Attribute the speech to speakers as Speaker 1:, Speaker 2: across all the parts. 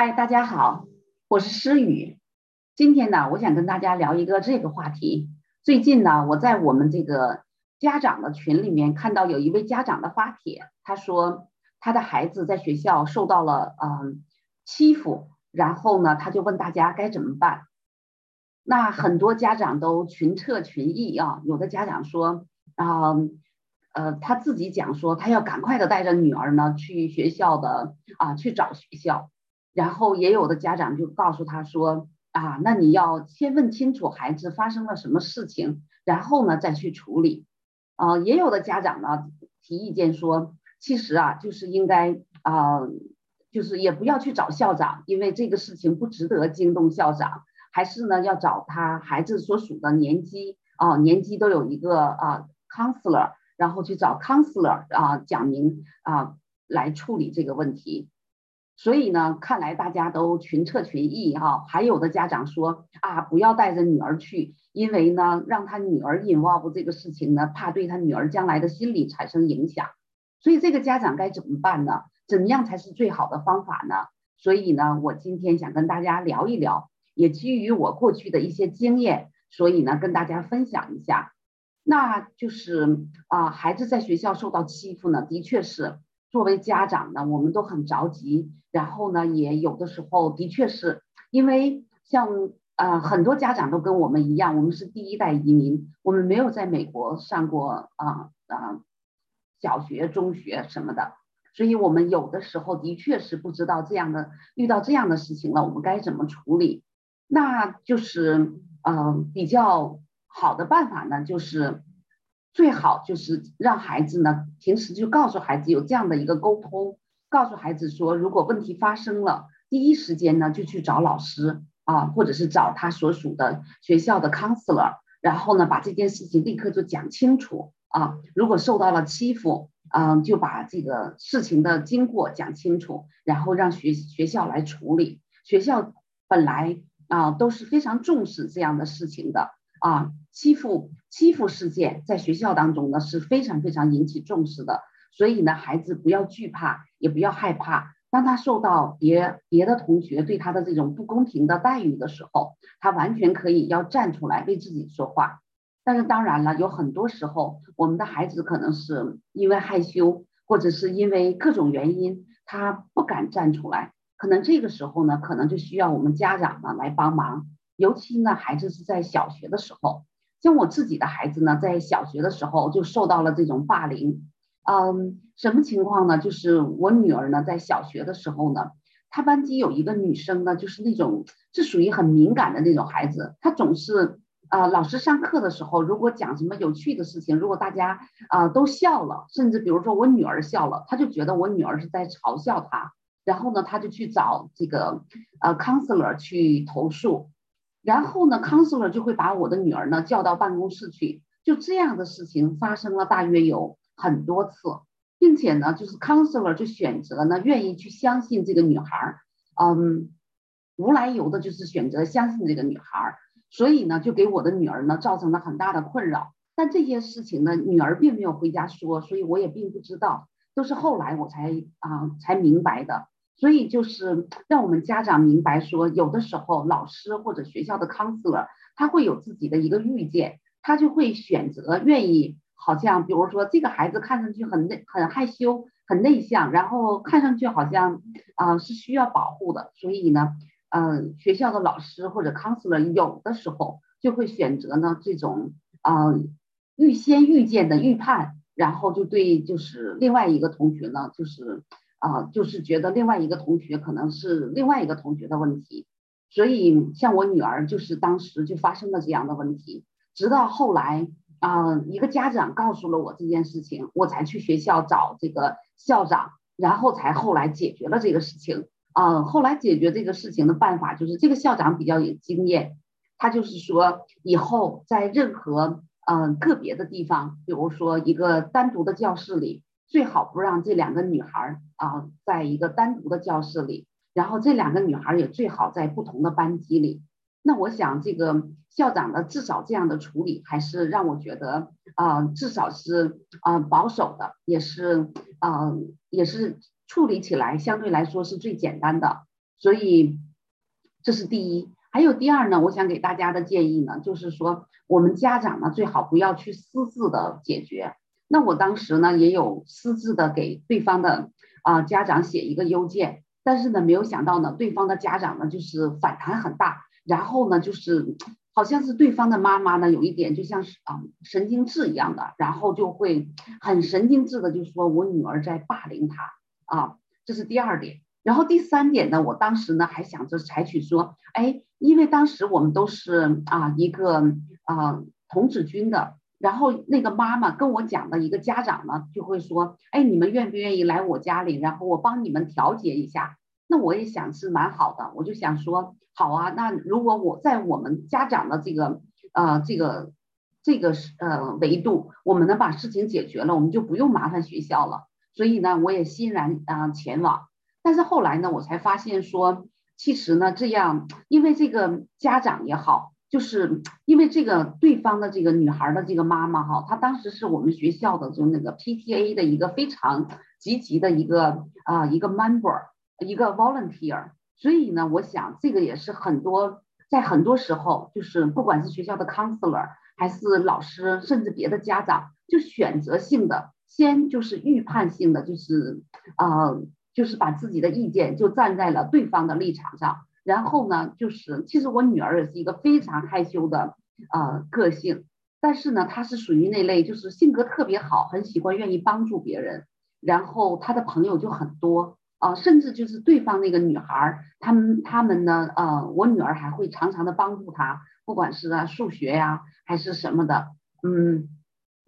Speaker 1: 嗨，大家好，我是诗雨。今天呢，我想跟大家聊一个这个话题。最近呢，我在我们这个家长的群里面看到有一位家长的发帖，他说他的孩子在学校受到了嗯欺负，然后呢，他就问大家该怎么办。那很多家长都群策群议啊，有的家长说啊，呃，他自己讲说他要赶快的带着女儿呢去学校的啊去找学校。然后也有的家长就告诉他说啊，那你要先问清楚孩子发生了什么事情，然后呢再去处理。啊，也有的家长呢提意见说，其实啊就是应该啊，就是也不要去找校长，因为这个事情不值得惊动校长，还是呢要找他孩子所属的年级啊，年级都有一个啊 counselor，然后去找 counselor 啊讲明啊来处理这个问题。所以呢，看来大家都群策群议哈，还有的家长说啊，不要带着女儿去，因为呢，让他女儿 involve 这个事情呢，怕对他女儿将来的心理产生影响。所以这个家长该怎么办呢？怎么样才是最好的方法呢？所以呢，我今天想跟大家聊一聊，也基于我过去的一些经验，所以呢，跟大家分享一下。那就是啊，孩子在学校受到欺负呢，的确是。作为家长呢，我们都很着急，然后呢，也有的时候的确是因为像呃很多家长都跟我们一样，我们是第一代移民，我们没有在美国上过啊啊小学、中学什么的，所以我们有的时候的确是不知道这样的遇到这样的事情了，我们该怎么处理？那就是嗯比较好的办法呢，就是。最好就是让孩子呢，平时就告诉孩子有这样的一个沟通，告诉孩子说，如果问题发生了，第一时间呢就去找老师啊，或者是找他所属的学校的 counselor，然后呢把这件事情立刻就讲清楚啊。如果受到了欺负，嗯，就把这个事情的经过讲清楚，然后让学学校来处理。学校本来啊都是非常重视这样的事情的。啊，欺负欺负事件在学校当中呢是非常非常引起重视的，所以呢，孩子不要惧怕，也不要害怕。当他受到别别的同学对他的这种不公平的待遇的时候，他完全可以要站出来为自己说话。但是当然了，有很多时候，我们的孩子可能是因为害羞，或者是因为各种原因，他不敢站出来。可能这个时候呢，可能就需要我们家长呢来帮忙。尤其呢，孩子是在小学的时候，像我自己的孩子呢，在小学的时候就受到了这种霸凌。嗯，什么情况呢？就是我女儿呢，在小学的时候呢，她班级有一个女生呢，就是那种是属于很敏感的那种孩子，她总是啊，老师上课的时候，如果讲什么有趣的事情，如果大家啊都笑了，甚至比如说我女儿笑了，她就觉得我女儿是在嘲笑她，然后呢，她就去找这个呃 counselor 去投诉。然后呢，counselor 就会把我的女儿呢叫到办公室去，就这样的事情发生了大约有很多次，并且呢，就是 counselor 就选择呢愿意去相信这个女孩，嗯，无来由的就是选择相信这个女孩，所以呢，就给我的女儿呢造成了很大的困扰。但这些事情呢，女儿并没有回家说，所以我也并不知道，都是后来我才啊才明白的。所以就是让我们家长明白说，有的时候老师或者学校的 counselor 他会有自己的一个预见，他就会选择愿意，好像比如说这个孩子看上去很内很害羞很内向，然后看上去好像啊是需要保护的，所以呢，嗯，学校的老师或者 counselor 有的时候就会选择呢这种啊预先预见的预判，然后就对就是另外一个同学呢就是。啊，就是觉得另外一个同学可能是另外一个同学的问题，所以像我女儿就是当时就发生了这样的问题，直到后来啊，一个家长告诉了我这件事情，我才去学校找这个校长，然后才后来解决了这个事情。啊，后来解决这个事情的办法就是这个校长比较有经验，他就是说以后在任何嗯个别的地方，比如说一个单独的教室里。最好不让这两个女孩啊，在一个单独的教室里，然后这两个女孩也最好在不同的班级里。那我想，这个校长的至少这样的处理，还是让我觉得啊，至少是啊保守的，也是啊也是处理起来相对来说是最简单的。所以这是第一。还有第二呢，我想给大家的建议呢，就是说我们家长呢最好不要去私自的解决。那我当时呢也有私自的给对方的啊家长写一个邮件，但是呢没有想到呢对方的家长呢就是反弹很大，然后呢就是好像是对方的妈妈呢有一点就像是啊神经质一样的，然后就会很神经质的就说我女儿在霸凌他啊，这是第二点。然后第三点呢，我当时呢还想着采取说，哎，因为当时我们都是啊一个啊童子军的，然后那个妈妈跟我讲的一个家长呢就会说，哎，你们愿不愿意来我家里，然后我帮你们调节一下？那我也想是蛮好的，我就想说，好啊，那如果我在我们家长的这个呃这个这个呃维度，我们能把事情解决了，我们就不用麻烦学校了。所以呢，我也欣然啊前往。但是后来呢，我才发现说，其实呢，这样，因为这个家长也好，就是因为这个对方的这个女孩的这个妈妈哈，她当时是我们学校的就那个 PTA 的一个非常积极的一个啊一个 member，一个 volunteer，所以呢，我想这个也是很多在很多时候，就是不管是学校的 counselor 还是老师，甚至别的家长，就选择性的先就是预判性的就是啊。就是把自己的意见就站在了对方的立场上，然后呢，就是其实我女儿也是一个非常害羞的呃个性，但是呢，她是属于那类就是性格特别好，很喜欢愿意帮助别人，然后她的朋友就很多啊，甚至就是对方那个女孩，他们他们呢，呃，我女儿还会常常的帮助她，不管是啊数学呀还是什么的，嗯，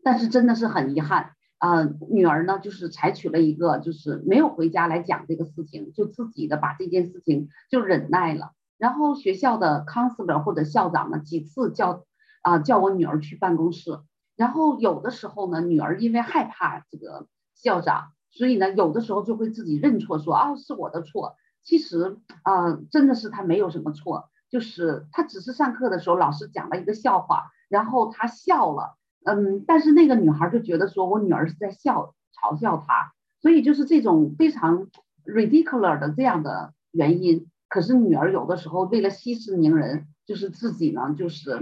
Speaker 1: 但是真的是很遗憾。呃，女儿呢，就是采取了一个，就是没有回家来讲这个事情，就自己的把这件事情就忍耐了。然后学校的 counselor 或者校长呢，几次叫啊叫我女儿去办公室。然后有的时候呢，女儿因为害怕这个校长，所以呢，有的时候就会自己认错，说啊是我的错。其实啊，真的是她没有什么错，就是她只是上课的时候老师讲了一个笑话，然后她笑了。嗯，但是那个女孩就觉得说，我女儿是在笑嘲笑她，所以就是这种非常 ridiculous 的这样的原因。可是女儿有的时候为了息事宁人，就是自己呢，就是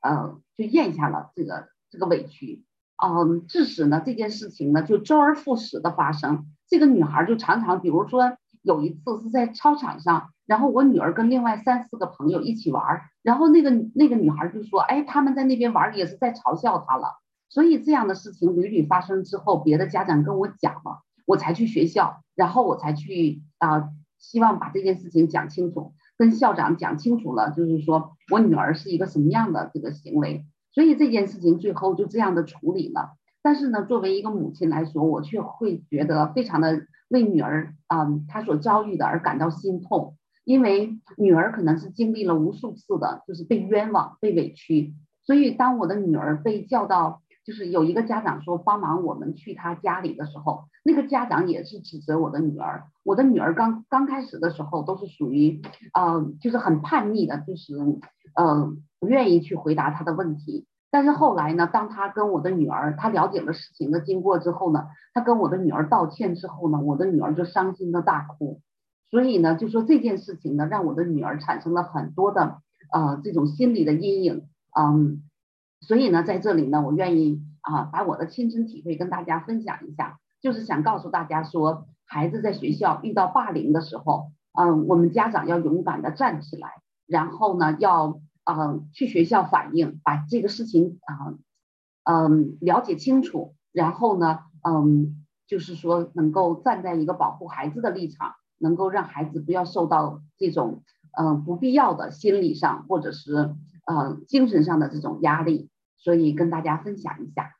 Speaker 1: 呃，就咽下了这个这个委屈，嗯，致使呢这件事情呢就周而复始的发生。这个女孩就常常，比如说有一次是在操场上。然后我女儿跟另外三四个朋友一起玩，然后那个那个女孩就说：“哎，他们在那边玩也是在嘲笑她了。”所以这样的事情屡屡发生之后，别的家长跟我讲了，我才去学校，然后我才去啊，希望把这件事情讲清楚，跟校长讲清楚了，就是说我女儿是一个什么样的这个行为。所以这件事情最后就这样的处理了。但是呢，作为一个母亲来说，我却会觉得非常的为女儿啊她所遭遇的而感到心痛。因为女儿可能是经历了无数次的，就是被冤枉、被委屈，所以当我的女儿被叫到，就是有一个家长说帮忙我们去他家里的时候，那个家长也是指责我的女儿。我的女儿刚刚开始的时候都是属于，呃，就是很叛逆的，就是，呃，不愿意去回答他的问题。但是后来呢，当他跟我的女儿，他了解了事情的经过之后呢，他跟我的女儿道歉之后呢，我的女儿就伤心的大哭。所以呢，就说这件事情呢，让我的女儿产生了很多的呃这种心理的阴影，嗯，所以呢，在这里呢，我愿意啊把我的亲身体会跟大家分享一下，就是想告诉大家说，孩子在学校遇到霸凌的时候，嗯，我们家长要勇敢的站起来，然后呢，要嗯去学校反映，把这个事情啊嗯了解清楚，然后呢，嗯，就是说能够站在一个保护孩子的立场。能够让孩子不要受到这种嗯不必要的心理上或者是呃精神上的这种压力，所以跟大家分享一下。